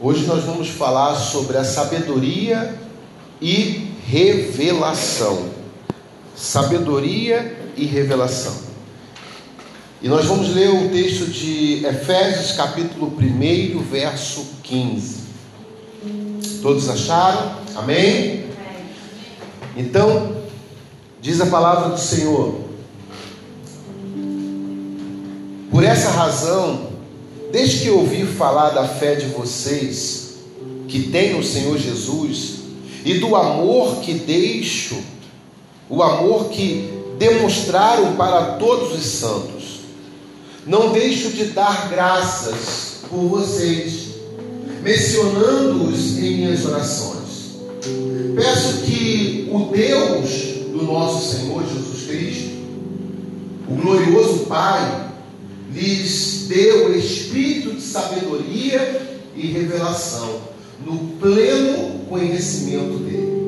Hoje nós vamos falar sobre a sabedoria e revelação. Sabedoria e revelação. E nós vamos ler o texto de Efésios, capítulo 1, verso 15. Todos acharam? Amém? Então, diz a palavra do Senhor: Por essa razão, desde que ouvi falar da fé de vocês, que tem no Senhor Jesus, e do amor que deixo, o amor que demonstraram para todos os santos, não deixo de dar graças por vocês, mencionando-os em minhas orações. Peço que o Deus do nosso Senhor Jesus Cristo, o glorioso Pai, lhes deu espírito de sabedoria e revelação, no pleno conhecimento dele.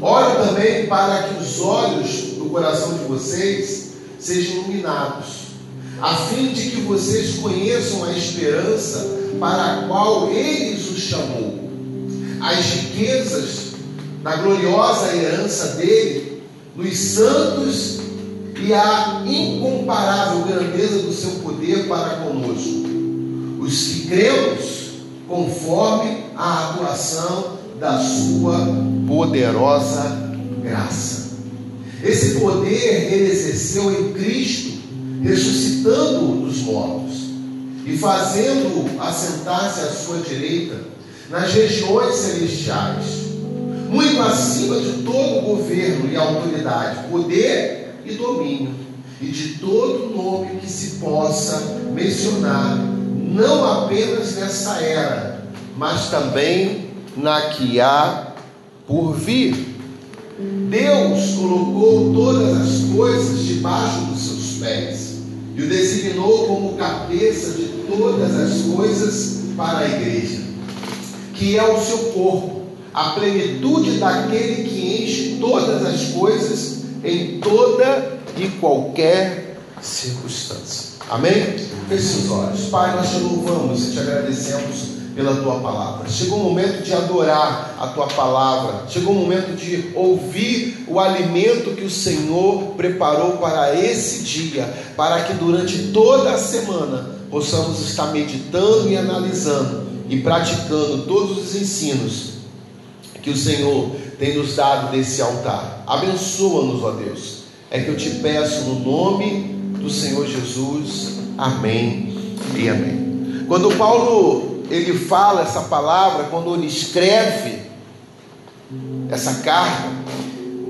Oro também para que os olhos do coração de vocês sejam iluminados, a fim de que vocês conheçam a esperança para a qual ele os chamou, as riquezas da gloriosa herança dele nos santos e a incomparável grandeza do seu poder para conosco, os que cremos conforme a atuação da sua poderosa graça. Esse poder ele exerceu em Cristo, ressuscitando-o dos mortos e fazendo-o assentar-se à sua direita nas regiões celestiais, muito acima de todo governo e autoridade, poder e domínio, e de todo nome que se possa mencionar, não apenas nessa era, mas também na que há por vir. Deus colocou todas as coisas debaixo dos seus pés e o designou como cabeça de todas as coisas para a igreja, que é o seu corpo, a plenitude daquele que enche todas as coisas em toda e qualquer circunstância. Amém? Feche seus olhos. Pai, nós te louvamos e te agradecemos pela tua palavra. Chegou o momento de adorar a tua palavra. Chegou o momento de ouvir o alimento que o Senhor preparou para esse dia, para que durante toda a semana possamos estar meditando e analisando e praticando todos os ensinos que o Senhor tem nos dado desse altar. Abençoa-nos, ó Deus. É que eu te peço no nome do Senhor Jesus. Amém e amém. Quando Paulo ele fala essa palavra, quando ele escreve essa carta,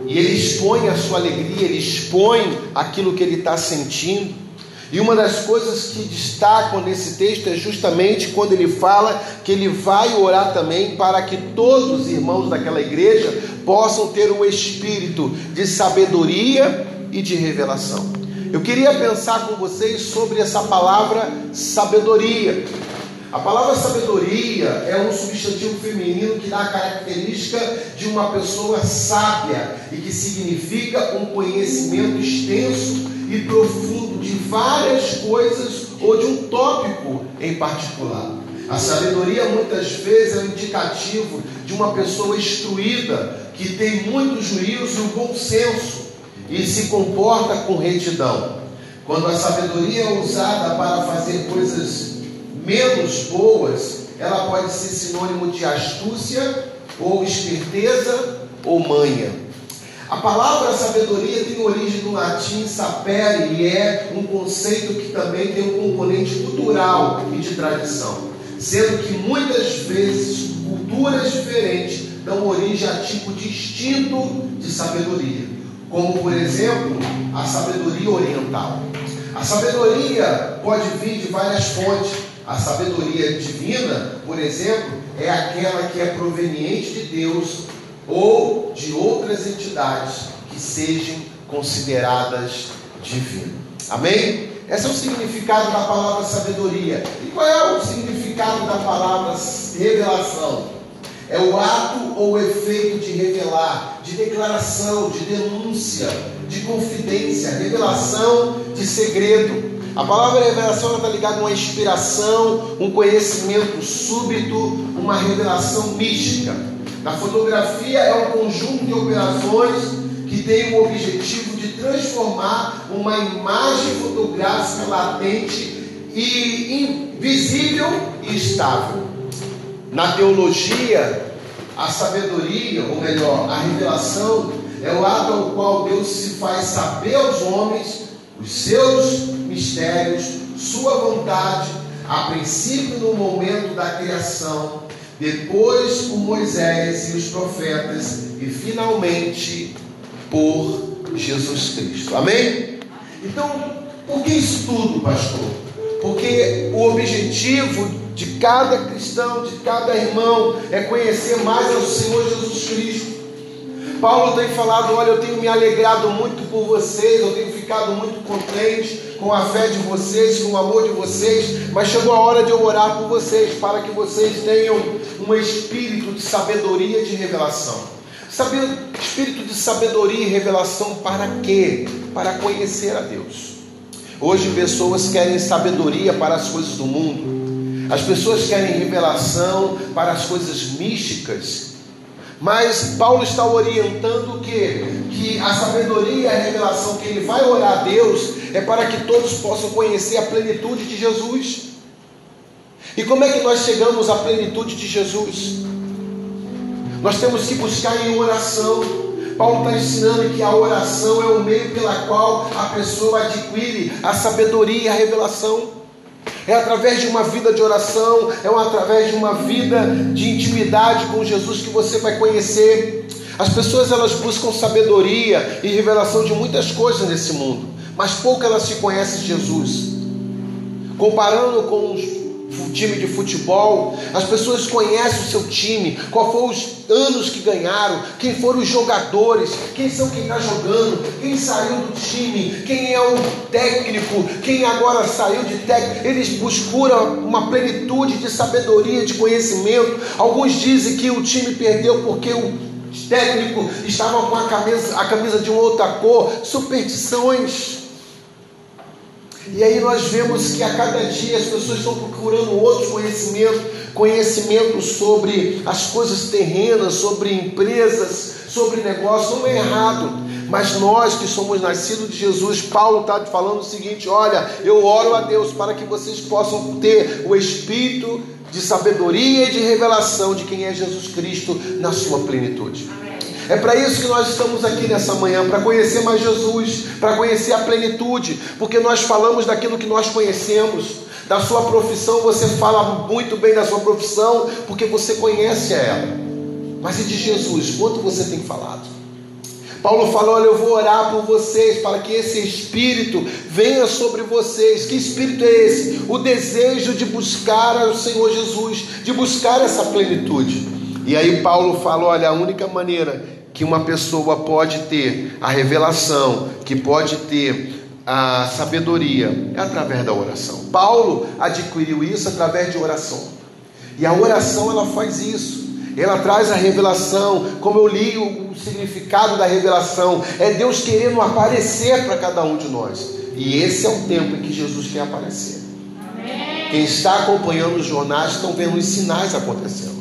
e ele expõe a sua alegria, ele expõe aquilo que ele está sentindo, e uma das coisas que destacam nesse texto é justamente quando ele fala que ele vai orar também para que todos os irmãos daquela igreja possam ter um espírito de sabedoria e de revelação. Eu queria pensar com vocês sobre essa palavra sabedoria. A palavra sabedoria é um substantivo feminino que dá a característica de uma pessoa sábia e que significa um conhecimento extenso e profundo de várias coisas ou de um tópico em particular. A sabedoria muitas vezes é um indicativo de uma pessoa instruída, que tem muito juízo e bom senso e se comporta com retidão. Quando a sabedoria é usada para fazer coisas menos boas, ela pode ser sinônimo de astúcia, ou esperteza, ou manha. A palavra sabedoria tem origem no latim sapere e é um conceito que também tem um componente cultural e de tradição, sendo que muitas vezes culturas diferentes dão origem a tipo distinto de sabedoria, como por exemplo a sabedoria oriental. A sabedoria pode vir de várias fontes. A sabedoria divina, por exemplo, é aquela que é proveniente de Deus ou de outras entidades que sejam consideradas divinas. Amém? Esse é o significado da palavra sabedoria. E qual é o significado da palavra revelação? é o ato ou o efeito de revelar, de declaração, de denúncia, de confidência, revelação de segredo. A palavra revelação está ligada a uma inspiração, um conhecimento súbito, uma revelação mística. Na fotografia é um conjunto de operações que tem o objetivo de transformar uma imagem fotográfica latente e invisível e estável. Na teologia, a sabedoria, ou melhor, a revelação, é o ato ao qual Deus se faz saber aos homens os seus mistérios, sua vontade, a princípio no momento da criação, depois por Moisés e os profetas e finalmente por Jesus Cristo. Amém? Então, por que isso tudo, pastor? Porque o objetivo de cada cristão, de cada irmão, é conhecer mais ao Senhor Jesus Cristo. Paulo tem falado: olha, eu tenho me alegrado muito por vocês, eu tenho ficado muito contente com a fé de vocês, com o amor de vocês, mas chegou a hora de eu orar por vocês, para que vocês tenham um espírito de sabedoria e de revelação. Saber, espírito de sabedoria e revelação para quê? Para conhecer a Deus. Hoje pessoas querem sabedoria para as coisas do mundo. As pessoas querem revelação para as coisas místicas. Mas Paulo está orientando que que a sabedoria e a revelação que ele vai orar a Deus é para que todos possam conhecer a plenitude de Jesus. E como é que nós chegamos à plenitude de Jesus? Nós temos que buscar em oração. Paulo está ensinando que a oração é o meio pela qual a pessoa adquire a sabedoria e a revelação. É através de uma vida de oração, é através de uma vida de intimidade com Jesus que você vai conhecer. As pessoas elas buscam sabedoria e revelação de muitas coisas nesse mundo, mas pouco elas se conhecem Jesus. Comparando com os time de futebol, as pessoas conhecem o seu time, qual foram os anos que ganharam, quem foram os jogadores, quem são quem está jogando, quem saiu do time, quem é o técnico, quem agora saiu de técnico. Eles buscam uma plenitude de sabedoria, de conhecimento. Alguns dizem que o time perdeu porque o técnico estava com a camisa, a camisa de outra cor, superstições. E aí nós vemos que a cada dia as pessoas estão procurando outros conhecimentos, conhecimento sobre as coisas terrenas, sobre empresas, sobre negócios, não é errado. Mas nós que somos nascidos de Jesus, Paulo está falando o seguinte: olha, eu oro a Deus para que vocês possam ter o espírito de sabedoria e de revelação de quem é Jesus Cristo na sua plenitude. É para isso que nós estamos aqui nessa manhã, para conhecer mais Jesus, para conhecer a plenitude, porque nós falamos daquilo que nós conhecemos. Da sua profissão, você fala muito bem da sua profissão, porque você conhece ela. Mas e de Jesus, quanto você tem falado? Paulo falou: Olha, eu vou orar por vocês para que esse espírito venha sobre vocês. Que espírito é esse? O desejo de buscar o Senhor Jesus, de buscar essa plenitude. E aí Paulo falou: Olha, a única maneira que uma pessoa pode ter a revelação, que pode ter a sabedoria, é através da oração. Paulo adquiriu isso através de oração. E a oração ela faz isso. Ela traz a revelação, como eu li o significado da revelação, é Deus querendo aparecer para cada um de nós. E esse é o tempo em que Jesus quer aparecer. Amém. Quem está acompanhando os jornais estão vendo os sinais acontecendo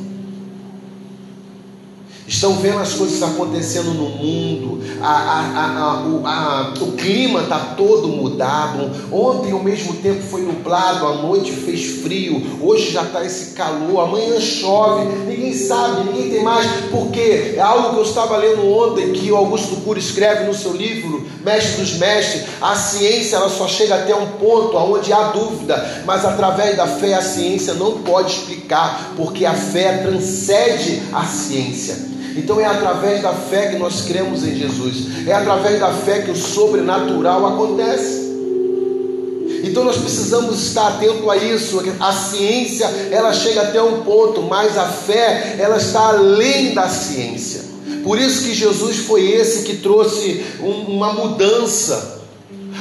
estão vendo as coisas acontecendo no mundo, a, a, a, o, clima está todo mudado. Ontem, ao mesmo tempo, foi nublado, à noite fez frio, hoje já está esse calor, amanhã chove, ninguém sabe, ninguém tem mais, porque é algo que eu estava lendo ontem, que o Augusto Cury escreve no seu livro, Mestre dos Mestres, a ciência ela só chega até um ponto onde há dúvida, mas através da fé a ciência não pode explicar, porque a fé transcende a ciência. Então é através da fé que nós cremos em Jesus, é através da fé que o sobrenatural acontece. Então nós precisamos estar atento a isso. A ciência ela chega até um ponto, mas a fé ela está além da ciência. Por isso que Jesus foi esse que trouxe uma mudança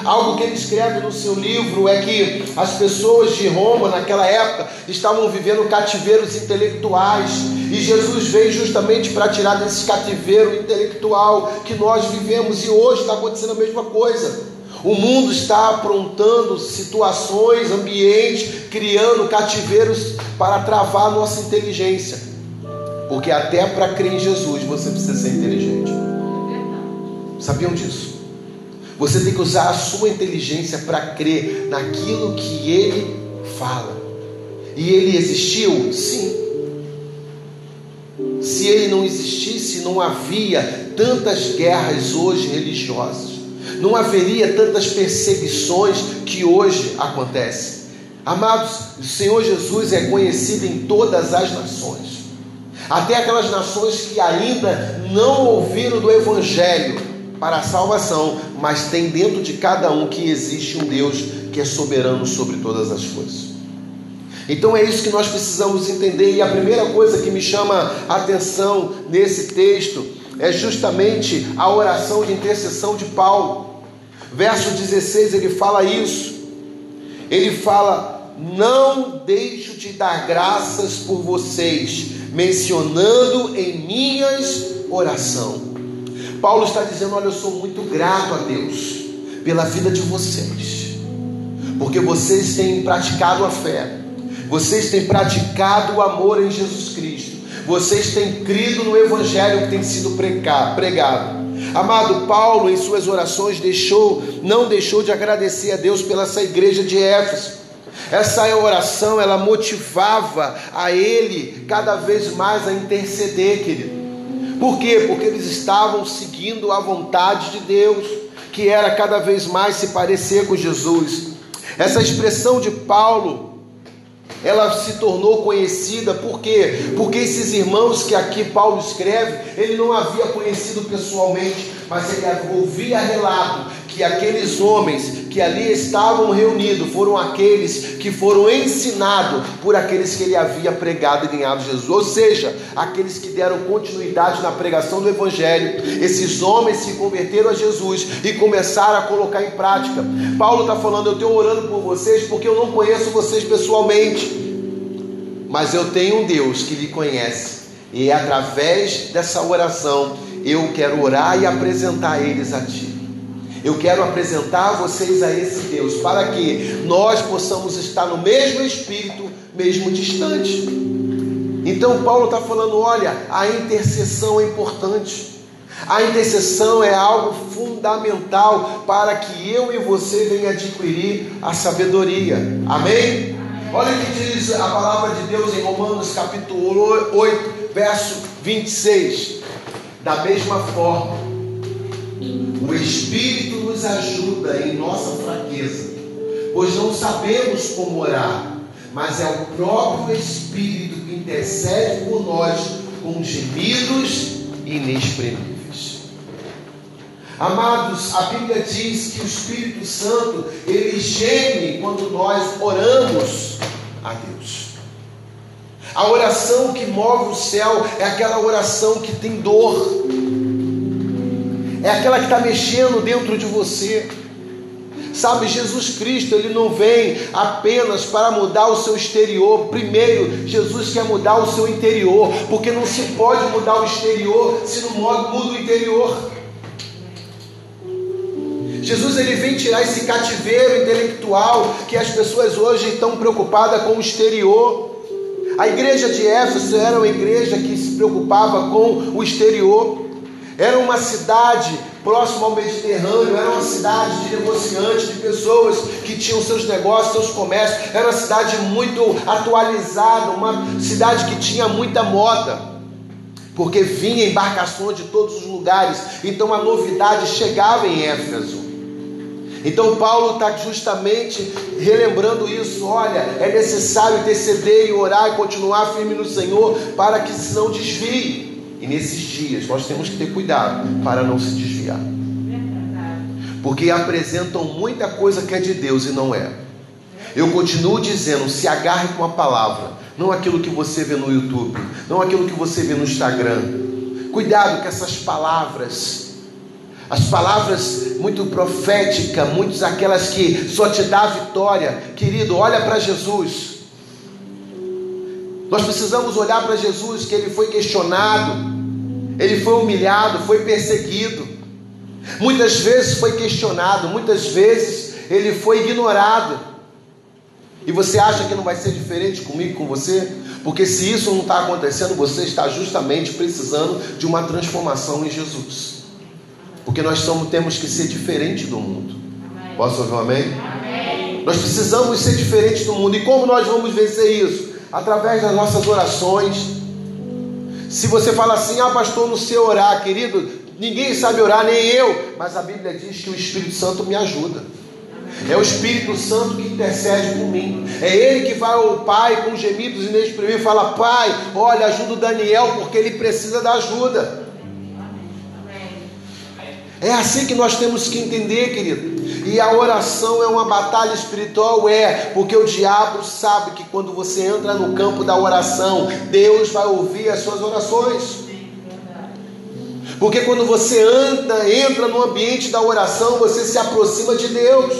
Algo que ele escreve no seu livro é que as pessoas de Roma naquela época estavam vivendo cativeiros intelectuais e Jesus veio justamente para tirar desse cativeiro intelectual que nós vivemos e hoje está acontecendo a mesma coisa. O mundo está aprontando situações, ambientes, criando cativeiros para travar a nossa inteligência. Porque até para crer em Jesus você precisa ser inteligente. Sabiam disso? Você tem que usar a sua inteligência para crer naquilo que ele fala. E ele existiu? Sim. Se ele não existisse, não havia tantas guerras hoje religiosas. Não haveria tantas perseguições que hoje acontecem. Amados, o Senhor Jesus é conhecido em todas as nações. Até aquelas nações que ainda não ouviram do Evangelho, para a salvação, mas tem dentro de cada um que existe um Deus que é soberano sobre todas as coisas. Então é isso que nós precisamos entender, e a primeira coisa que me chama a atenção nesse texto é justamente a oração de intercessão de Paulo. Verso 16 ele fala isso. Ele fala: Não deixo de dar graças por vocês, mencionando em minhas orações Paulo está dizendo: Olha, eu sou muito grato a Deus pela vida de vocês, porque vocês têm praticado a fé, vocês têm praticado o amor em Jesus Cristo, vocês têm crido no Evangelho que tem sido pregado. Amado Paulo, em suas orações, deixou, não deixou de agradecer a Deus pela essa igreja de Éfeso. Essa oração, ela motivava a ele cada vez mais a interceder, querido. Por quê? Porque eles estavam seguindo a vontade de Deus, que era cada vez mais se parecer com Jesus. Essa expressão de Paulo, ela se tornou conhecida por quê? Porque esses irmãos que aqui Paulo escreve, ele não havia conhecido pessoalmente, mas ele ouvia relato que aqueles homens que ali estavam reunidos foram aqueles que foram ensinados por aqueles que ele havia pregado e ganhado Jesus, ou seja, aqueles que deram continuidade na pregação do Evangelho. Esses homens se converteram a Jesus e começaram a colocar em prática. Paulo está falando: Eu estou orando por vocês porque eu não conheço vocês pessoalmente, mas eu tenho um Deus que lhe conhece, e através dessa oração eu quero orar e apresentar eles a Ti. Eu quero apresentar vocês a esse Deus para que nós possamos estar no mesmo espírito, mesmo distante. Então, Paulo está falando: olha, a intercessão é importante. A intercessão é algo fundamental para que eu e você venha adquirir a sabedoria. Amém? Olha o que diz a palavra de Deus em Romanos capítulo 8, verso 26. Da mesma forma, o Espírito nos ajuda em nossa fraqueza, pois não sabemos como orar, mas é o próprio Espírito que intercede por nós com gemidos inexprimíveis. Amados, a Bíblia diz que o Espírito Santo ele geme quando nós oramos a Deus. A oração que move o céu é aquela oração que tem dor é aquela que está mexendo dentro de você. Sabe, Jesus Cristo, ele não vem apenas para mudar o seu exterior. Primeiro, Jesus quer mudar o seu interior, porque não se pode mudar o exterior se não muda o interior. Jesus ele vem tirar esse cativeiro intelectual que as pessoas hoje estão preocupadas com o exterior. A igreja de Éfeso era uma igreja que se preocupava com o exterior. Era uma cidade próxima ao Mediterrâneo, era uma cidade de negociantes, de pessoas que tinham seus negócios, seus comércios. Era uma cidade muito atualizada, uma cidade que tinha muita moda, porque vinha embarcações de todos os lugares. Então a novidade chegava em Éfeso. Então Paulo está justamente relembrando isso. Olha, é necessário interceder e orar e continuar firme no Senhor para que se não desvie. E nesses dias nós temos que ter cuidado para não se desviar. Porque apresentam muita coisa que é de Deus e não é. Eu continuo dizendo: se agarre com a palavra, não aquilo que você vê no YouTube, não aquilo que você vê no Instagram. Cuidado com essas palavras. As palavras muito proféticas, muitas aquelas que só te dá vitória. Querido, olha para Jesus. Nós precisamos olhar para Jesus, que ele foi questionado, ele foi humilhado, foi perseguido. Muitas vezes foi questionado, muitas vezes ele foi ignorado. E você acha que não vai ser diferente comigo, com você? Porque se isso não está acontecendo, você está justamente precisando de uma transformação em Jesus. Porque nós somos, temos que ser diferente do mundo. Amém. Posso ouvir um amém? amém? Nós precisamos ser diferentes do mundo. E como nós vamos vencer isso? Através das nossas orações. Se você fala assim, ah, pastor, não sei orar, querido, ninguém sabe orar, nem eu. Mas a Bíblia diz que o Espírito Santo me ajuda. É o Espírito Santo que intercede por mim. É Ele que vai ao Pai com gemidos inexprimíveis e fala: Pai, olha, ajuda o Daniel porque ele precisa da ajuda. É assim que nós temos que entender, querido. E a oração é uma batalha espiritual, é, porque o diabo sabe que quando você entra no campo da oração, Deus vai ouvir as suas orações. Porque quando você anda, entra no ambiente da oração, você se aproxima de Deus.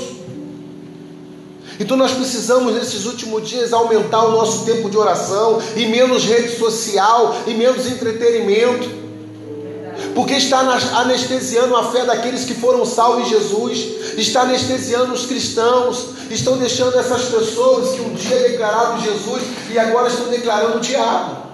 Então nós precisamos nesses últimos dias aumentar o nosso tempo de oração e menos rede social e menos entretenimento porque está anestesiando a fé daqueles que foram salvos em Jesus, está anestesiando os cristãos, estão deixando essas pessoas que um dia declararam Jesus e agora estão declarando o diabo.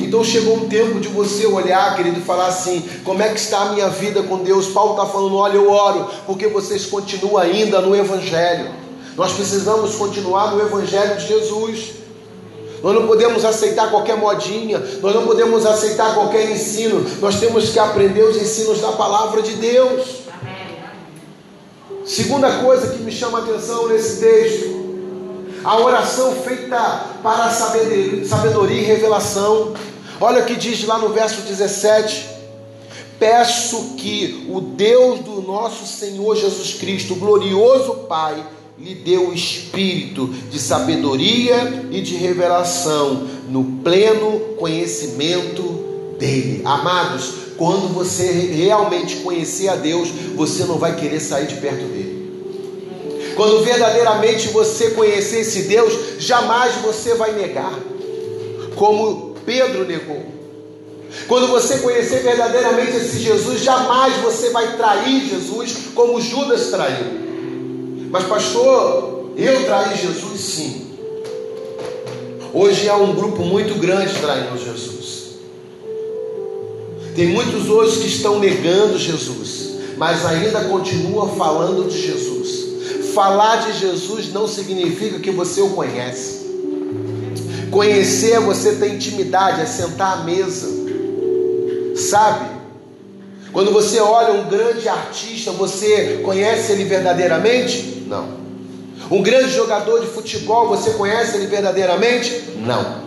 Então chegou um tempo de você olhar, querido, e falar assim: como é que está a minha vida com Deus? Paulo está falando: olha, eu oro, porque vocês continuam ainda no Evangelho. Nós precisamos continuar no Evangelho de Jesus. Nós não podemos aceitar qualquer modinha, nós não podemos aceitar qualquer ensino, nós temos que aprender os ensinos da palavra de Deus. Segunda coisa que me chama a atenção nesse texto, a oração feita para sabedoria e revelação. Olha o que diz lá no verso 17: Peço que o Deus do nosso Senhor Jesus Cristo, glorioso Pai, lhe deu o espírito de sabedoria e de revelação no pleno conhecimento dele. Amados, quando você realmente conhecer a Deus, você não vai querer sair de perto dele. Quando verdadeiramente você conhecer esse Deus, jamais você vai negar, como Pedro negou. Quando você conhecer verdadeiramente esse Jesus, jamais você vai trair Jesus como Judas traiu. Mas, pastor, eu traí Jesus sim. Hoje há um grupo muito grande traindo Jesus. Tem muitos hoje que estão negando Jesus, mas ainda continua falando de Jesus. Falar de Jesus não significa que você o conhece. Conhecer é você ter intimidade, é sentar à mesa. Sabe? Quando você olha um grande artista, você conhece ele verdadeiramente? Não. Um grande jogador de futebol, você conhece ele verdadeiramente? Não.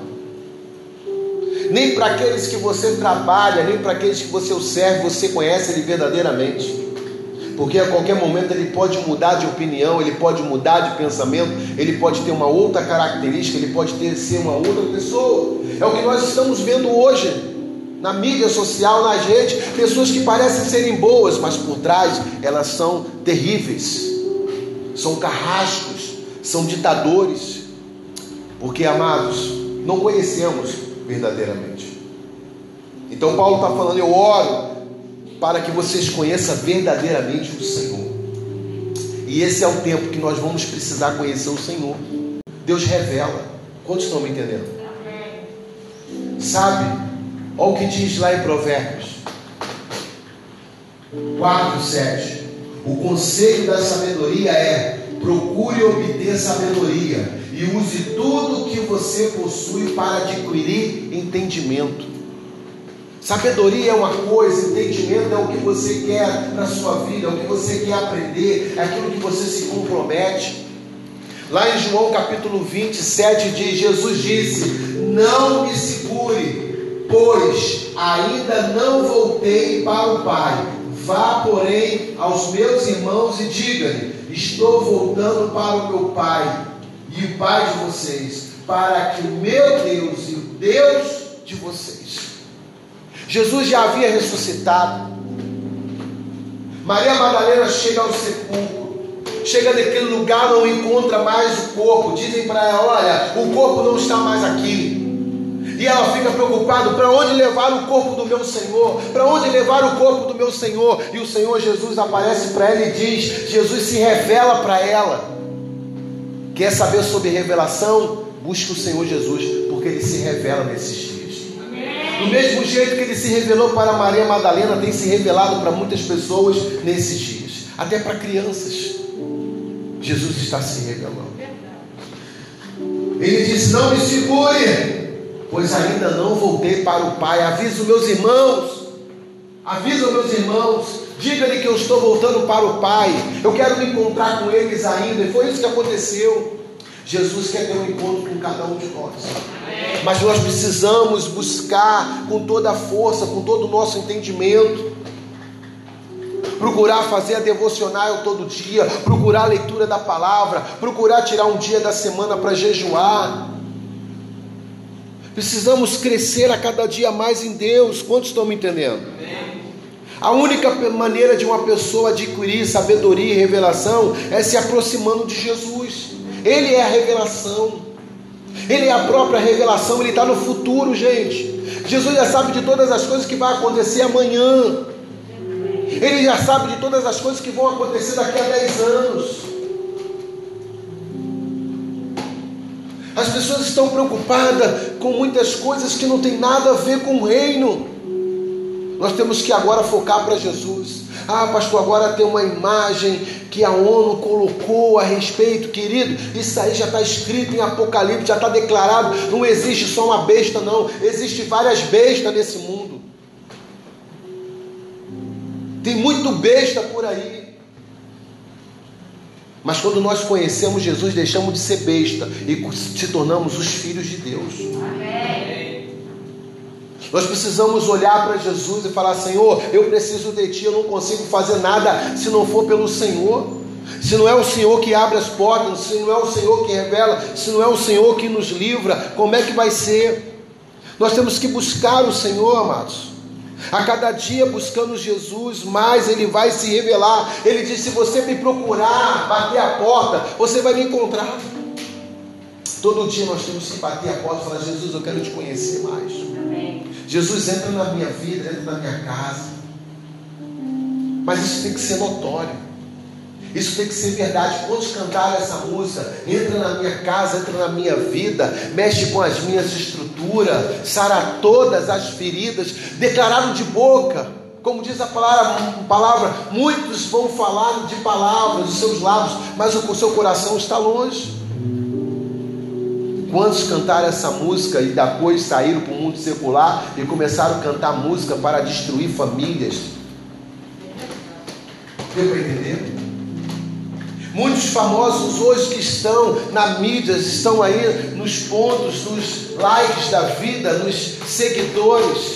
Nem para aqueles que você trabalha, nem para aqueles que você serve, você conhece ele verdadeiramente. Porque a qualquer momento ele pode mudar de opinião, ele pode mudar de pensamento, ele pode ter uma outra característica, ele pode ter, ser uma outra pessoa. É o que nós estamos vendo hoje na mídia social, nas redes, pessoas que parecem serem boas, mas por trás elas são terríveis são carrascos, são ditadores, porque, amados, não conhecemos verdadeiramente. Então, Paulo está falando: eu oro para que vocês conheçam verdadeiramente o Senhor. E esse é o tempo que nós vamos precisar conhecer o Senhor. Deus revela. Quantos estão me entendendo? Sabe? Olha o que diz lá em Provérbios 4, 7. O conselho da sabedoria é: procure obter sabedoria e use tudo o que você possui para adquirir entendimento. Sabedoria é uma coisa, entendimento é o que você quer para a sua vida, é o que você quer aprender, é aquilo que você se compromete. Lá em João capítulo 27 diz: Jesus disse: Não me segure, pois ainda não voltei para o Pai Vá, porém, aos meus irmãos e diga-lhe: Estou voltando para o meu Pai e o Pai de vocês, para que o meu Deus e o Deus de vocês. Jesus já havia ressuscitado. Maria Madalena chega ao sepulcro, chega naquele lugar, não encontra mais o corpo. Dizem para ela: Olha, o corpo não está mais aqui. E ela fica preocupada: para onde levar o corpo do meu Senhor? Para onde levar o corpo do meu Senhor? E o Senhor Jesus aparece para ela e diz: Jesus se revela para ela. Quer saber sobre revelação? Busque o Senhor Jesus, porque ele se revela nesses dias. Do mesmo jeito que ele se revelou para Maria Madalena, tem se revelado para muitas pessoas nesses dias, até para crianças. Jesus está se revelando. Ele disse: Não me segure, pois ainda não voltei para o Pai. Avisa os meus irmãos, avisa meus irmãos, diga-lhe que eu estou voltando para o Pai. Eu quero me encontrar com eles ainda. E foi isso que aconteceu. Jesus quer ter um encontro com cada um de nós. Mas nós precisamos buscar com toda a força, com todo o nosso entendimento. Procurar fazer a devocional todo dia, procurar a leitura da palavra, procurar tirar um dia da semana para jejuar. Precisamos crescer a cada dia mais em Deus. Quantos estão me entendendo? A única maneira de uma pessoa adquirir sabedoria e revelação é se aproximando de Jesus. Ele é a revelação. Ele é a própria revelação, ele está no futuro, gente. Jesus já sabe de todas as coisas que vai acontecer amanhã. Ele já sabe de todas as coisas que vão acontecer daqui a 10 anos. As pessoas estão preocupadas com muitas coisas que não tem nada a ver com o reino. Nós temos que agora focar para Jesus. Ah, pastor, agora tem uma imagem que a ONU colocou a respeito, querido. Isso aí já está escrito em Apocalipse, já está declarado. Não existe só uma besta, não. Existem várias bestas nesse mundo. Tem muito besta por aí. Mas quando nós conhecemos Jesus, deixamos de ser besta e se tornamos os filhos de Deus. Amém. Nós precisamos olhar para Jesus e falar: Senhor, eu preciso de Ti, eu não consigo fazer nada se não for pelo Senhor. Se não é o Senhor que abre as portas, se não é o Senhor que revela, se não é o Senhor que nos livra, como é que vai ser? Nós temos que buscar o Senhor, amados. A cada dia buscando Jesus, mais Ele vai se revelar. Ele diz: se você me procurar, bater a porta, você vai me encontrar. Todo dia nós temos que bater a porta e falar: Jesus, eu quero te conhecer mais. Amém. Jesus entra na minha vida, entra na minha casa. Mas isso tem que ser notório. Isso tem que ser verdade. Quantos cantaram essa música? Entra na minha casa, entra na minha vida, mexe com as minhas estruturas, sara todas as feridas. Declararam de boca, como diz a palavra, palavra, muitos vão falar de palavras dos seus lábios, mas o seu coração está longe. Quantos cantaram essa música e depois saíram para o mundo secular e começaram a cantar música para destruir famílias? Deu para entender? Muitos famosos hoje que estão na mídia, estão aí nos pontos, nos likes da vida, nos seguidores,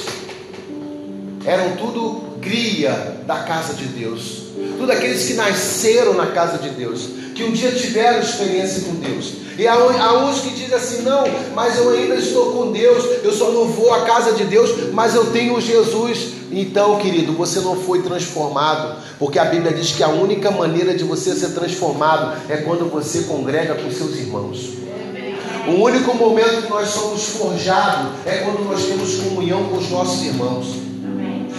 eram tudo cria da casa de Deus, tudo aqueles que nasceram na casa de Deus, que um dia tiveram experiência com Deus. E há, há uns que dizem assim: não, mas eu ainda estou com Deus, eu só não vou à casa de Deus, mas eu tenho Jesus. Então, querido, você não foi transformado, porque a Bíblia diz que a única maneira de você ser transformado é quando você congrega com seus irmãos. O único momento que nós somos forjados é quando nós temos comunhão com os nossos irmãos.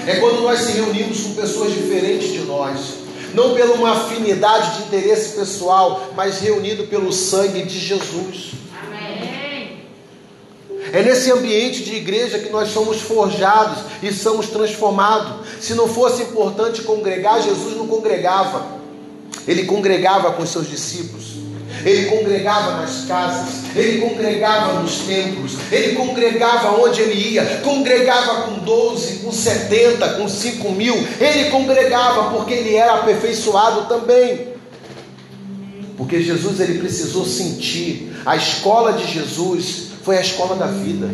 É quando nós se reunimos com pessoas diferentes de nós não pela uma afinidade de interesse pessoal, mas reunido pelo sangue de Jesus. É nesse ambiente de igreja que nós somos forjados e somos transformados. Se não fosse importante congregar, Jesus não congregava. Ele congregava com seus discípulos ele congregava nas casas, ele congregava nos templos, ele congregava onde ele ia, congregava com 12, com 70, com 5 mil, ele congregava porque ele era aperfeiçoado também. Porque Jesus ele precisou sentir, a escola de Jesus foi a escola da vida.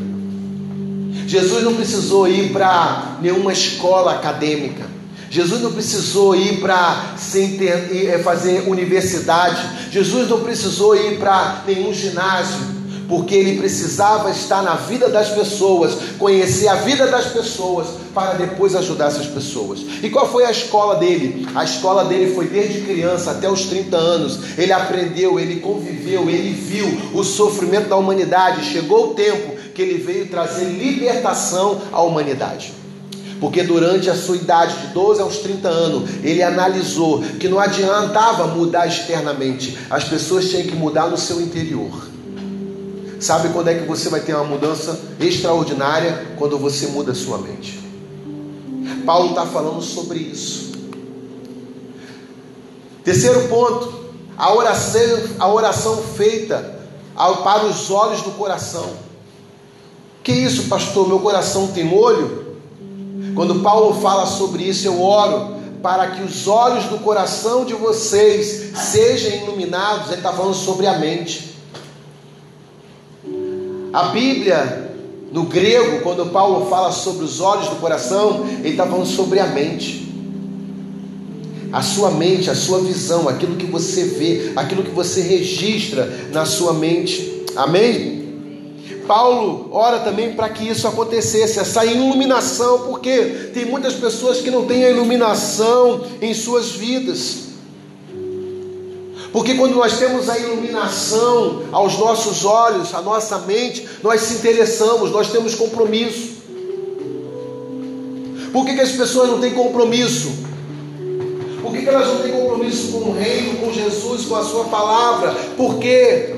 Jesus não precisou ir para nenhuma escola acadêmica. Jesus não precisou ir para é, fazer universidade, Jesus não precisou ir para nenhum ginásio, porque ele precisava estar na vida das pessoas, conhecer a vida das pessoas, para depois ajudar essas pessoas. E qual foi a escola dele? A escola dele foi desde criança até os 30 anos. Ele aprendeu, ele conviveu, ele viu o sofrimento da humanidade. Chegou o tempo que ele veio trazer libertação à humanidade. Porque durante a sua idade de 12 aos 30 anos, ele analisou que não adiantava mudar externamente, as pessoas tinham que mudar no seu interior. Sabe quando é que você vai ter uma mudança extraordinária? Quando você muda a sua mente. Paulo está falando sobre isso. Terceiro ponto, a oração, a oração feita para os olhos do coração. Que isso, pastor? Meu coração tem olho? Quando Paulo fala sobre isso, eu oro para que os olhos do coração de vocês sejam iluminados. Ele está falando sobre a mente. A Bíblia, no grego, quando Paulo fala sobre os olhos do coração, ele está falando sobre a mente. A sua mente, a sua visão, aquilo que você vê, aquilo que você registra na sua mente. Amém? Paulo ora também para que isso acontecesse, essa iluminação, porque tem muitas pessoas que não têm a iluminação em suas vidas. Porque quando nós temos a iluminação aos nossos olhos, à nossa mente, nós se interessamos, nós temos compromisso. Por que, que as pessoas não têm compromisso? Por que, que elas não têm compromisso com o reino, com Jesus, com a sua palavra? Por quê?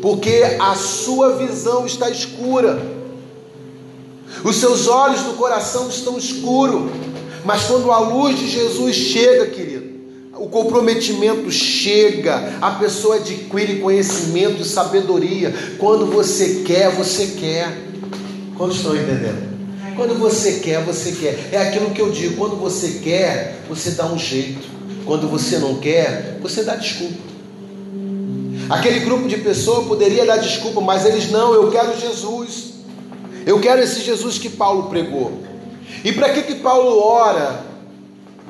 Porque a sua visão está escura. Os seus olhos do coração estão escuros. Mas quando a luz de Jesus chega, querido, o comprometimento chega, a pessoa adquire conhecimento e sabedoria. Quando você quer, você quer. Quando estão entendendo? Quando você quer, você quer. É aquilo que eu digo: quando você quer, você dá um jeito. Quando você não quer, você dá desculpa. Aquele grupo de pessoas poderia dar desculpa, mas eles não. Eu quero Jesus. Eu quero esse Jesus que Paulo pregou. E para que que Paulo ora?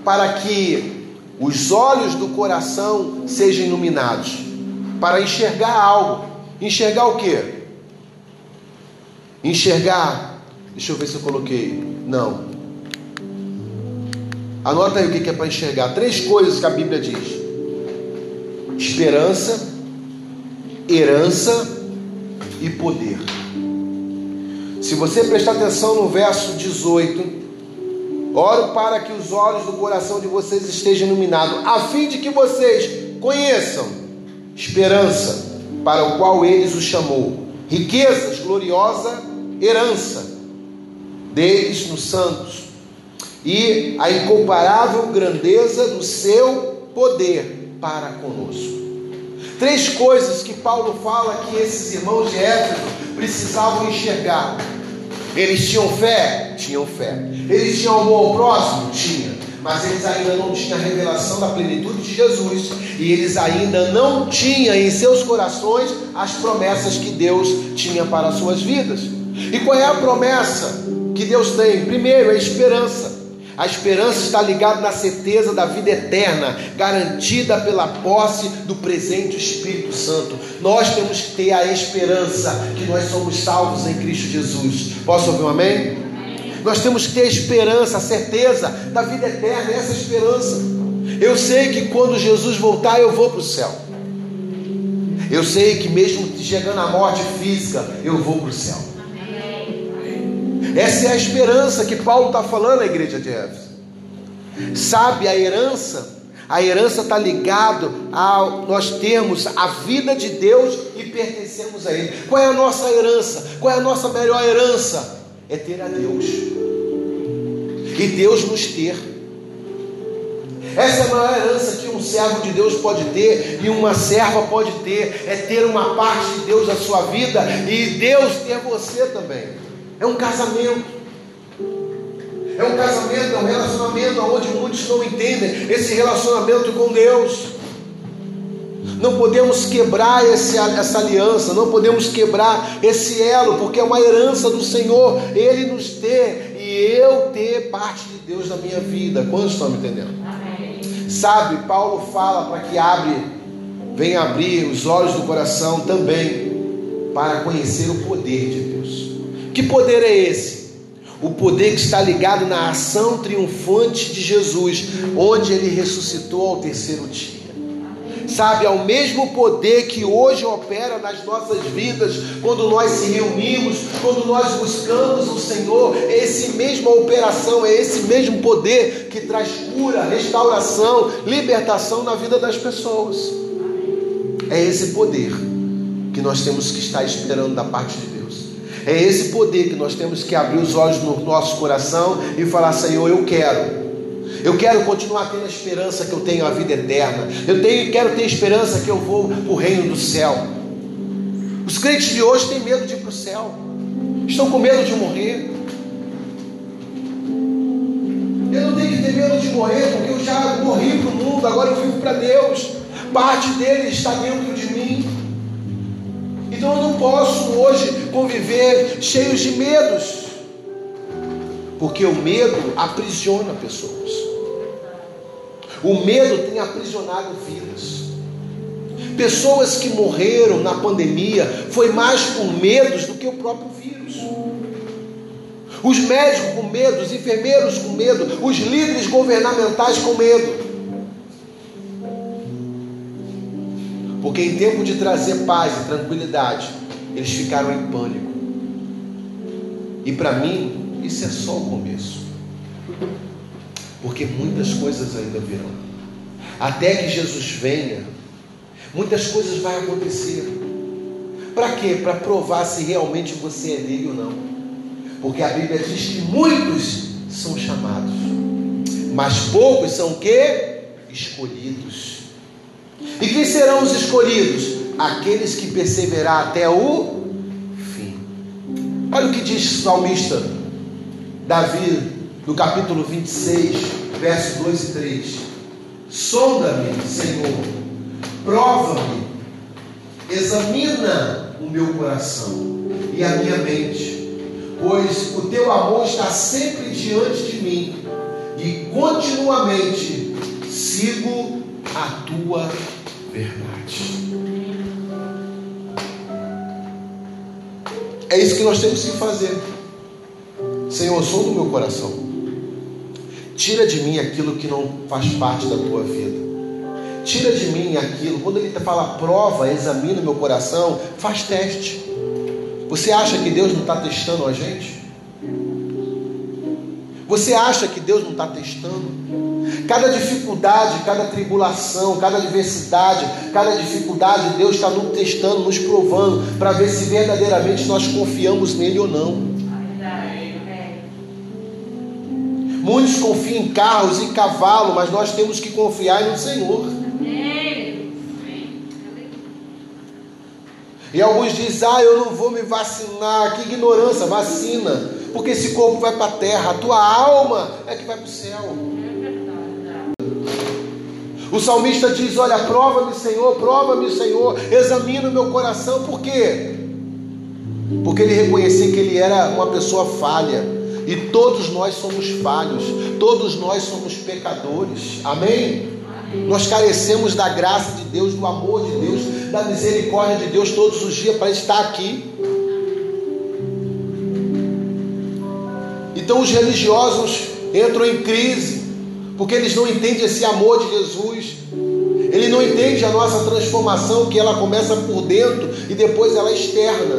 Para que os olhos do coração sejam iluminados para enxergar algo. Enxergar o que? Enxergar. Deixa eu ver se eu coloquei. Não. Anota aí o que é para enxergar. Três coisas que a Bíblia diz: esperança, herança e poder. Se você prestar atenção no verso 18, Oro para que os olhos do coração de vocês estejam iluminados, a fim de que vocês conheçam esperança para o qual eles os chamou, riquezas, gloriosa herança deles nos santos e a incomparável grandeza do seu poder para conosco. Três coisas que Paulo fala que esses irmãos de Éfeso precisavam enxergar. Eles tinham fé? Tinham fé. Eles tinham amor ao próximo? Tinha. Mas eles ainda não tinham a revelação da plenitude de Jesus. E eles ainda não tinham em seus corações as promessas que Deus tinha para as suas vidas. E qual é a promessa que Deus tem? Primeiro, a esperança. A esperança está ligada na certeza da vida eterna, garantida pela posse do presente Espírito Santo. Nós temos que ter a esperança que nós somos salvos em Cristo Jesus. Posso ouvir um amém? Nós temos que ter a esperança, a certeza da vida eterna, essa esperança. Eu sei que quando Jesus voltar, eu vou para o céu. Eu sei que mesmo chegando à morte física, eu vou para o céu. Essa é a esperança que Paulo está falando à igreja de Éfeso. Sabe a herança? A herança está ligado a nós termos a vida de Deus e pertencemos a Ele. Qual é a nossa herança? Qual é a nossa melhor herança? É ter a Deus. E Deus nos ter. Essa é a maior herança que um servo de Deus pode ter e uma serva pode ter, é ter uma parte de Deus na sua vida e Deus ter você também. É um casamento. É um casamento, é um relacionamento onde muitos não entendem esse relacionamento com Deus. Não podemos quebrar esse, essa aliança, não podemos quebrar esse elo, porque é uma herança do Senhor, Ele nos ter e eu ter parte de Deus na minha vida. Quantos estão me entendendo? Amém. Sabe, Paulo fala para que abre, venha abrir os olhos do coração também, para conhecer o poder de Deus. Que poder é esse? o poder que está ligado na ação triunfante de Jesus, onde ele ressuscitou ao terceiro dia. Sabe, é o mesmo poder que hoje opera nas nossas vidas, quando nós se reunimos, quando nós buscamos o Senhor, é esse mesma operação, é esse mesmo poder que traz cura, restauração, libertação na vida das pessoas. É esse poder que nós temos que estar esperando da parte de. É esse poder que nós temos que abrir os olhos no nosso coração e falar: Senhor, eu quero. Eu quero continuar tendo a esperança que eu tenho a vida eterna. Eu tenho, quero ter esperança que eu vou para o reino do céu. Os crentes de hoje têm medo de ir para o céu. Estão com medo de morrer. Eu não tenho que ter medo de morrer, porque eu já morri para o mundo, agora eu vivo para Deus. Parte dele está dentro de mim. Então eu não posso hoje conviver cheios de medos, porque o medo aprisiona pessoas. O medo tem aprisionado vidas. Pessoas que morreram na pandemia foi mais por medos do que o próprio vírus. Os médicos com medo, os enfermeiros com medo, os líderes governamentais com medo. Porque em tempo de trazer paz e tranquilidade, eles ficaram em pânico. E para mim, isso é só o começo. Porque muitas coisas ainda virão. Até que Jesus venha, muitas coisas vão acontecer. Para quê? Para provar se realmente você é dele ou não. Porque a Bíblia diz que muitos são chamados, mas poucos são quê? Escolhidos. E quem serão os escolhidos? Aqueles que perseverar até o fim. Olha o que diz o salmista Davi, no capítulo 26, versos 2 e 3. Sonda-me, Senhor, prova-me, examina o meu coração e a minha mente, pois o teu amor está sempre diante de mim e continuamente sigo a tua verdade. É isso que nós temos que fazer. Senhor, sou do meu coração. Tira de mim aquilo que não faz parte da tua vida. Tira de mim aquilo. Quando ele fala prova, examina o meu coração, faz teste. Você acha que Deus não está testando a gente? Você acha que Deus não está testando? Cada dificuldade, cada tribulação, cada adversidade, cada dificuldade, Deus está nos testando, nos provando, para ver se verdadeiramente nós confiamos nele ou não. Muitos confiam em carros e cavalo, mas nós temos que confiar no Senhor. E alguns dizem, ah, eu não vou me vacinar, que ignorância, vacina, porque esse corpo vai para a terra, a tua alma é que vai para o céu. O salmista diz: Olha, prova-me, Senhor, prova-me, Senhor, examina o meu coração, por quê? Porque ele reconhecia que ele era uma pessoa falha, e todos nós somos falhos, todos nós somos pecadores, amém? Nós carecemos da graça de Deus, do amor de Deus, da misericórdia de Deus todos os dias para estar aqui. Então os religiosos entram em crise, porque eles não entendem esse amor de Jesus. Ele não entende a nossa transformação, que ela começa por dentro e depois ela é externa.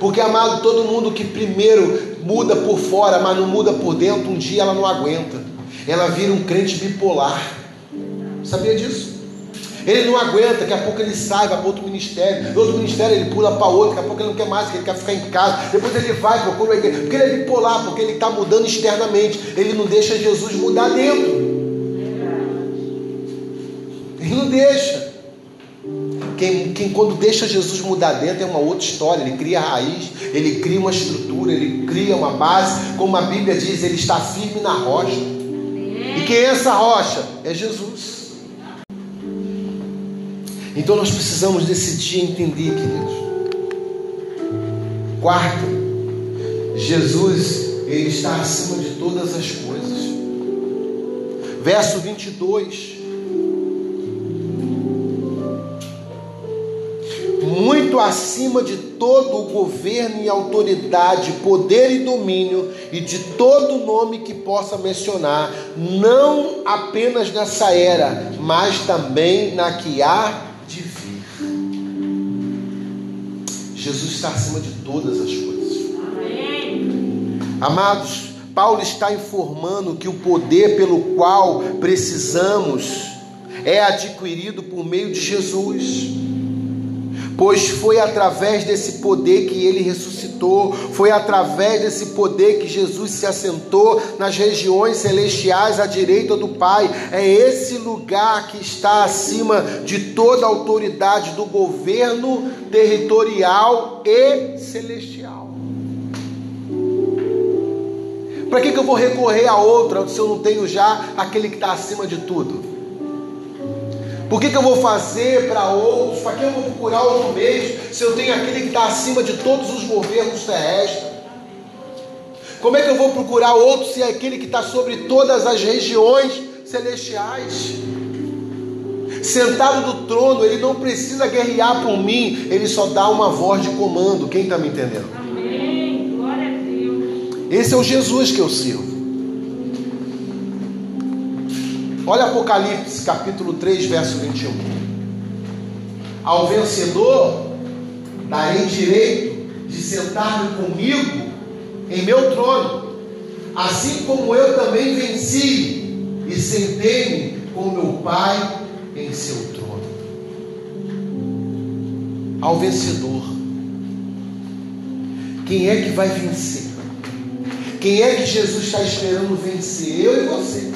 Porque, amado, todo mundo que primeiro muda por fora, mas não muda por dentro, um dia ela não aguenta. Ela vira um crente bipolar. Sabia disso? Ele não aguenta, daqui a pouco ele sai, vai para outro ministério, do outro ministério ele pula para outro, daqui a pouco ele não quer mais, ele quer ficar em casa, depois ele vai, procura a igreja, porque ele é bipolar, porque ele está mudando externamente, ele não deixa Jesus mudar dentro. Ele não deixa. Quem, quem quando deixa Jesus mudar dentro é uma outra história, ele cria raiz, ele cria uma estrutura, ele cria uma base, como a Bíblia diz, ele está firme na rocha. E quem é essa rocha? É Jesus. Então nós precisamos decidir entender, queridos. Quarto, Jesus, Ele está acima de todas as coisas. Verso 22. Muito acima de todo o governo e autoridade, poder e domínio e de todo nome que possa mencionar, não apenas nessa era, mas também na que há Jesus está acima de todas as coisas. Amém. Amados, Paulo está informando que o poder pelo qual precisamos é adquirido por meio de Jesus pois foi através desse poder que ele ressuscitou, foi através desse poder que Jesus se assentou nas regiões celestiais à direita do Pai. É esse lugar que está acima de toda autoridade do governo territorial e celestial. Para que, que eu vou recorrer a outra se eu não tenho já aquele que está acima de tudo? Por que, que eu vou fazer para outros? Para que eu vou procurar outro meio se eu tenho aquele que está acima de todos os governos terrestres? Como é que eu vou procurar outro se é aquele que está sobre todas as regiões celestiais? Sentado no trono, ele não precisa guerrear por mim, ele só dá uma voz de comando. Quem está me entendendo? Amém. Glória a Deus. Esse é o Jesus que eu sirvo. Olha Apocalipse capítulo 3, verso 21. Ao vencedor darei direito de sentar-me comigo em meu trono, assim como eu também venci e sentei-me com meu Pai em seu trono. Ao vencedor. Quem é que vai vencer? Quem é que Jesus está esperando vencer? Eu e você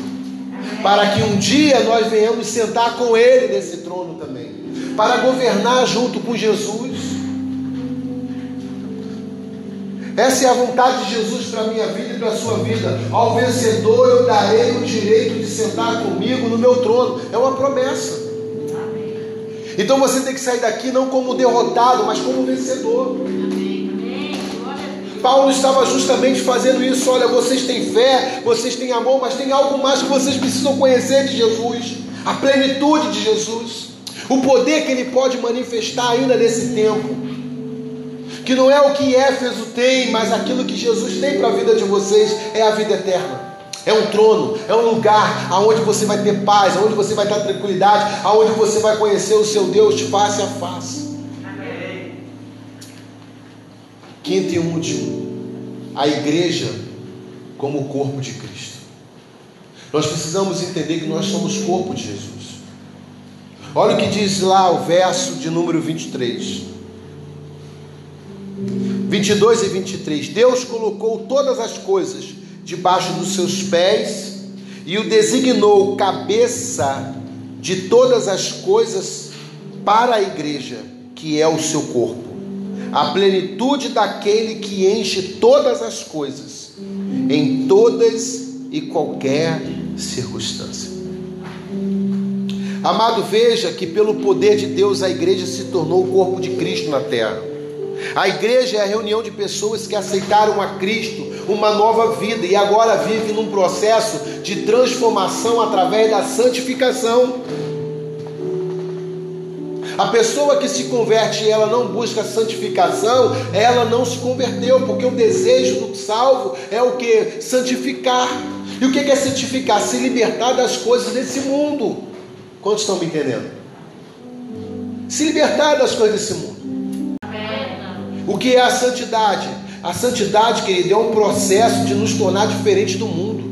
para que um dia nós venhamos sentar com Ele nesse trono também, para governar junto com Jesus. Essa é a vontade de Jesus para a minha vida e para a sua vida. Ao vencedor eu darei o direito de sentar comigo no meu trono. É uma promessa. Então você tem que sair daqui não como derrotado, mas como vencedor. Paulo estava justamente fazendo isso. Olha, vocês têm fé, vocês têm amor, mas tem algo mais que vocês precisam conhecer de Jesus a plenitude de Jesus, o poder que ele pode manifestar ainda nesse tempo. Que não é o que Éfeso tem, mas aquilo que Jesus tem para a vida de vocês é a vida eterna. É um trono, é um lugar aonde você vai ter paz, aonde você vai ter tranquilidade, aonde você vai conhecer o seu Deus de face a face. Quinto e último, a igreja como o corpo de Cristo. Nós precisamos entender que nós somos corpo de Jesus. Olha o que diz lá o verso de número 23. 22 e 23. Deus colocou todas as coisas debaixo dos seus pés e o designou cabeça de todas as coisas para a igreja, que é o seu corpo a plenitude daquele que enche todas as coisas, em todas e qualquer circunstância. Amado, veja que pelo poder de Deus a igreja se tornou o corpo de Cristo na terra. A igreja é a reunião de pessoas que aceitaram a Cristo, uma nova vida e agora vive num processo de transformação através da santificação. A pessoa que se converte e ela não busca santificação, ela não se converteu, porque o desejo do salvo é o que? Santificar. E o que é santificar? Se libertar das coisas desse mundo. Quantos estão me entendendo? Se libertar das coisas desse mundo. O que é a santidade? A santidade, querido, é um processo de nos tornar diferente do mundo.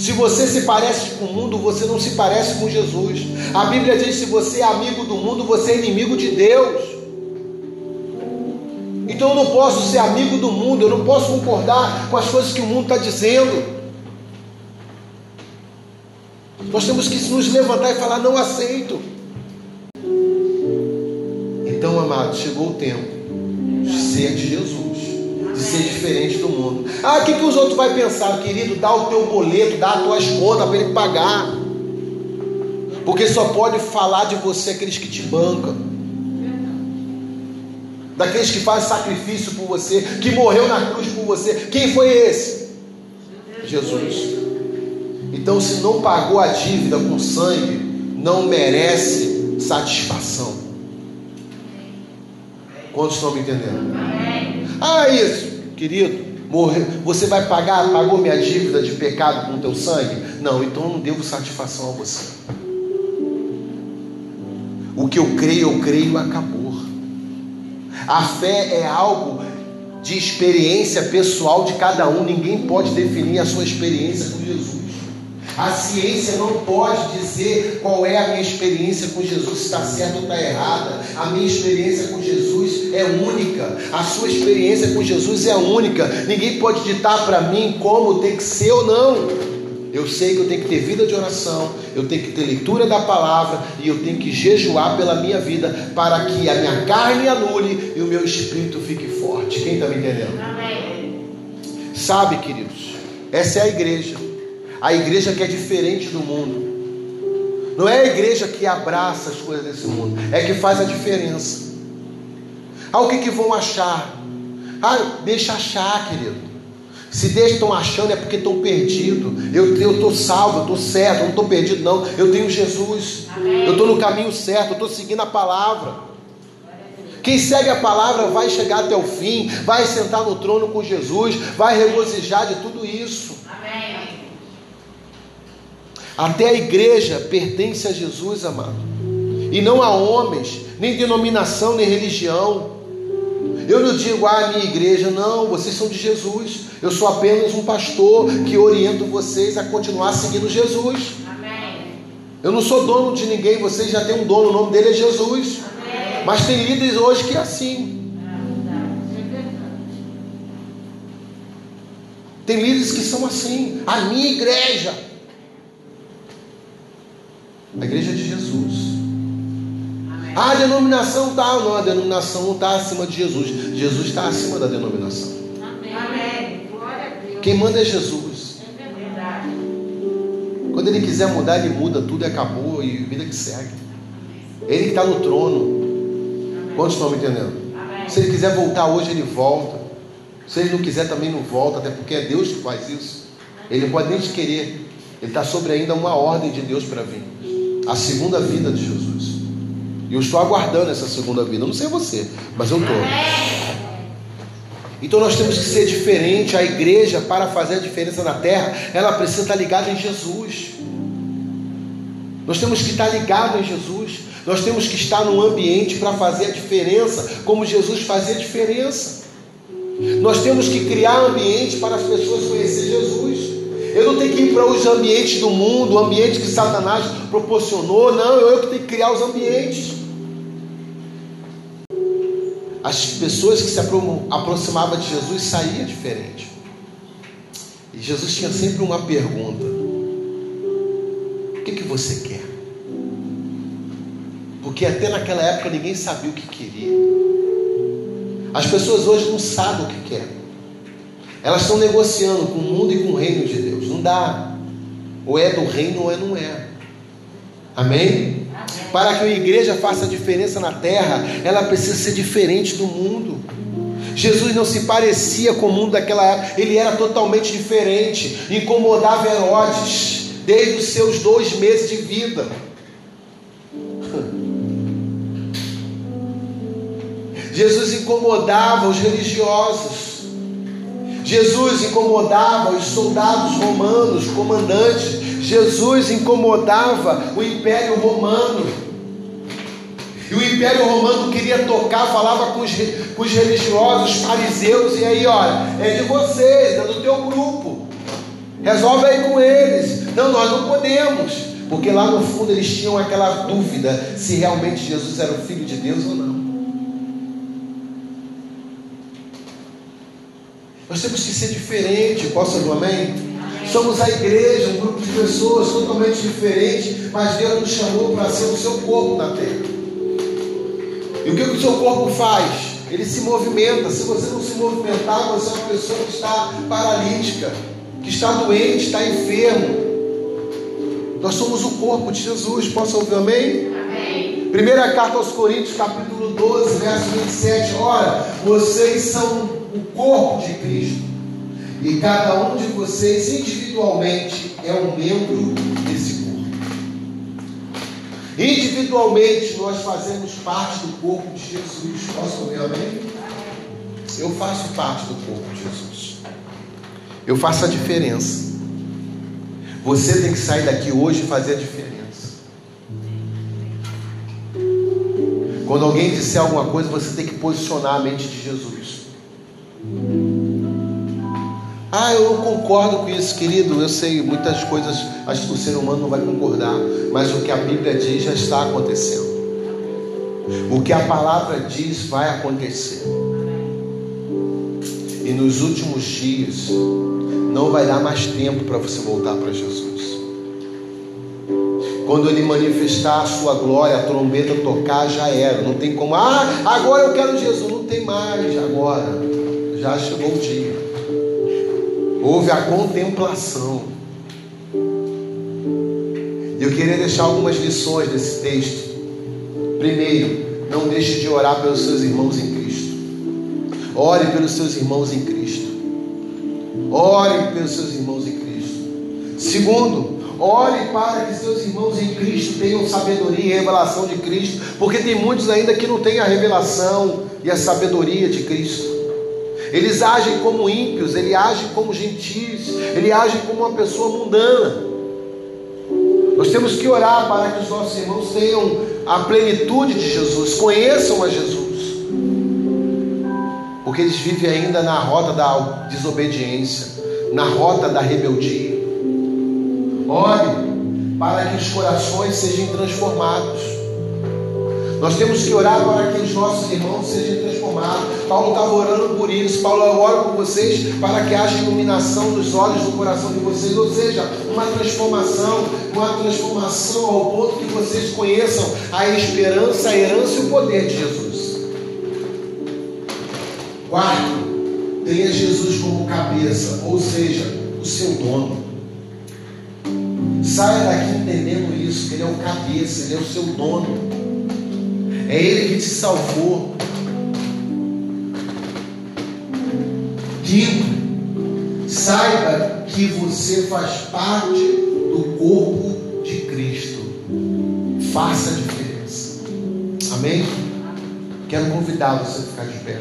Se você se parece com o mundo, você não se parece com Jesus. A Bíblia diz: se você é amigo do mundo, você é inimigo de Deus. Então eu não posso ser amigo do mundo, eu não posso concordar com as coisas que o mundo está dizendo. Nós temos que nos levantar e falar: não aceito. Então, amados, chegou o tempo de ser de Jesus de ser diferente do mundo. Ah, o que, que os outros vão pensar, querido? Dá o teu boleto, dá as tuas contas para ele pagar. Porque só pode falar de você aqueles que te bancam. Daqueles que fazem sacrifício por você, que morreu na cruz por você. Quem foi esse? Jesus. Então, se não pagou a dívida com sangue, não merece satisfação. Quantos estão me entendendo? Ah, isso, querido. Morreu. Você vai pagar, pagou minha dívida de pecado com o teu sangue? Não, então eu não devo satisfação a você. O que eu creio, eu creio, acabou. A fé é algo de experiência pessoal de cada um. Ninguém pode definir a sua experiência com Jesus. A ciência não pode dizer qual é a minha experiência com Jesus, se está certa ou está errada. A minha experiência com Jesus é única. A sua experiência com Jesus é única. Ninguém pode ditar para mim como tem que ser ou não. Eu sei que eu tenho que ter vida de oração, eu tenho que ter leitura da palavra e eu tenho que jejuar pela minha vida para que a minha carne anule e o meu espírito fique forte. Quem está me entendendo? Amém. Sabe, queridos, essa é a igreja. A igreja que é diferente do mundo. Não é a igreja que abraça as coisas desse mundo, é que faz a diferença. Ah, o que, que vão achar? Ah, deixa achar, querido. Se deixam estão achando é porque estão perdidos. Eu estou salvo, eu estou certo, eu não estou perdido, não. Eu tenho Jesus. Amém. Eu estou no caminho certo, eu estou seguindo a palavra. Quem segue a palavra vai chegar até o fim, vai sentar no trono com Jesus, vai regozijar de tudo isso. Amém. Até a igreja pertence a Jesus, amado, e não a homens, nem denominação, nem religião. Eu não digo, ah, minha igreja, não, vocês são de Jesus. Eu sou apenas um pastor que oriento vocês a continuar seguindo Jesus. Amém. Eu não sou dono de ninguém, vocês já têm um dono, o nome dele é Jesus. Amém. Mas tem líderes hoje que é assim. Tem líderes que são assim. A minha igreja. A igreja de Jesus. Ah, a denominação está, não, a denominação não está acima de Jesus. Jesus está acima da denominação. Amém. Quem manda é Jesus. É verdade. Quando ele quiser mudar, ele muda tudo e acabou, e vida que segue. Ele que está no trono. Quantos estão me entendendo? Amém. Se ele quiser voltar hoje, ele volta. Se ele não quiser, também não volta, até porque é Deus que faz isso. Ele não pode nem te querer. Ele está sobre ainda uma ordem de Deus para vir. A segunda vida de Jesus. E eu estou aguardando essa segunda vida. Não sei você, mas eu estou. Então nós temos que ser diferente. A igreja, para fazer a diferença na terra, ela precisa estar ligada em Jesus. Nós temos que estar ligados em Jesus. Nós temos que estar no ambiente para fazer a diferença, como Jesus fazia a diferença. Nós temos que criar ambiente para as pessoas conhecer Jesus. Eu não tenho que ir para os ambientes do mundo, o ambiente que Satanás proporcionou. Não, eu que tenho que criar os ambientes as pessoas que se aproximavam de Jesus saíam diferente. E Jesus tinha sempre uma pergunta: O que, que você quer? Porque até naquela época ninguém sabia o que queria. As pessoas hoje não sabem o que querem. Elas estão negociando com o mundo e com o reino de Deus. Não dá. Ou é do reino ou é não é. Amém? Para que a igreja faça diferença na terra, ela precisa ser diferente do mundo. Jesus não se parecia com o mundo daquela época, ele era totalmente diferente, incomodava Herodes desde os seus dois meses de vida. Jesus incomodava os religiosos, Jesus incomodava os soldados romanos, comandantes, Jesus incomodava o Império Romano. E o Império Romano queria tocar, falava com os, com os religiosos, os fariseus, e aí, olha, é de vocês, é do teu grupo. Resolve aí com eles. Não, nós não podemos. Porque lá no fundo eles tinham aquela dúvida se realmente Jesus era o Filho de Deus ou não. Nós temos que ser diferente. Posso ouvir amém? Somos a igreja, um grupo de pessoas totalmente diferente, mas Deus nos chamou para ser o seu corpo na terra. E o que o seu corpo faz? Ele se movimenta. Se você não se movimentar, você é uma pessoa que está paralítica, que está doente, está enfermo. Nós somos o corpo de Jesus. Posso ouvir amém? Amém. Primeira carta aos Coríntios, capítulo 12, verso 27. Ora, vocês são o corpo de Cristo e cada um de vocês individualmente é um membro desse corpo. Individualmente nós fazemos parte do corpo de Jesus. Posso ouvir amém? Eu faço parte do corpo de Jesus. Eu faço a diferença. Você tem que sair daqui hoje e fazer a diferença. Quando alguém disser alguma coisa, você tem que posicionar a mente de Jesus. Ah, eu concordo com isso, querido. Eu sei, muitas coisas acho que o ser humano não vai concordar, mas o que a Bíblia diz já está acontecendo. O que a palavra diz vai acontecer. E nos últimos dias não vai dar mais tempo para você voltar para Jesus. Quando ele manifestar a sua glória, a trombeta tocar, já era. Não tem como, ah, agora eu quero Jesus. Não tem mais agora. Já chegou o dia. Houve a contemplação. Eu queria deixar algumas lições desse texto. Primeiro, não deixe de orar pelos seus irmãos em Cristo. Ore pelos seus irmãos em Cristo. Ore pelos seus irmãos em Cristo. Segundo, ore para que seus irmãos em Cristo tenham sabedoria e revelação de Cristo, porque tem muitos ainda que não têm a revelação e a sabedoria de Cristo. Eles agem como ímpios, eles agem como gentis, eles agem como uma pessoa mundana. Nós temos que orar para que os nossos irmãos tenham a plenitude de Jesus, conheçam a Jesus. Porque eles vivem ainda na rota da desobediência, na rota da rebeldia. Ore para que os corações sejam transformados. Nós temos que orar para que os nossos irmãos sejam transformados. Paulo estava orando por isso. Paulo, eu oro por vocês para que haja iluminação dos olhos do coração de vocês, ou seja, uma transformação, uma transformação ao ponto que vocês conheçam a esperança, a herança e o poder de Jesus. Quarto, tenha Jesus como cabeça, ou seja, o seu dono. Saia daqui entendendo isso, que Ele é o cabeça, Ele é o seu dono. É Ele que te salvou. Quinto, saiba que você faz parte do corpo de Cristo. Faça a diferença. Amém? Quero convidar você a ficar de pé.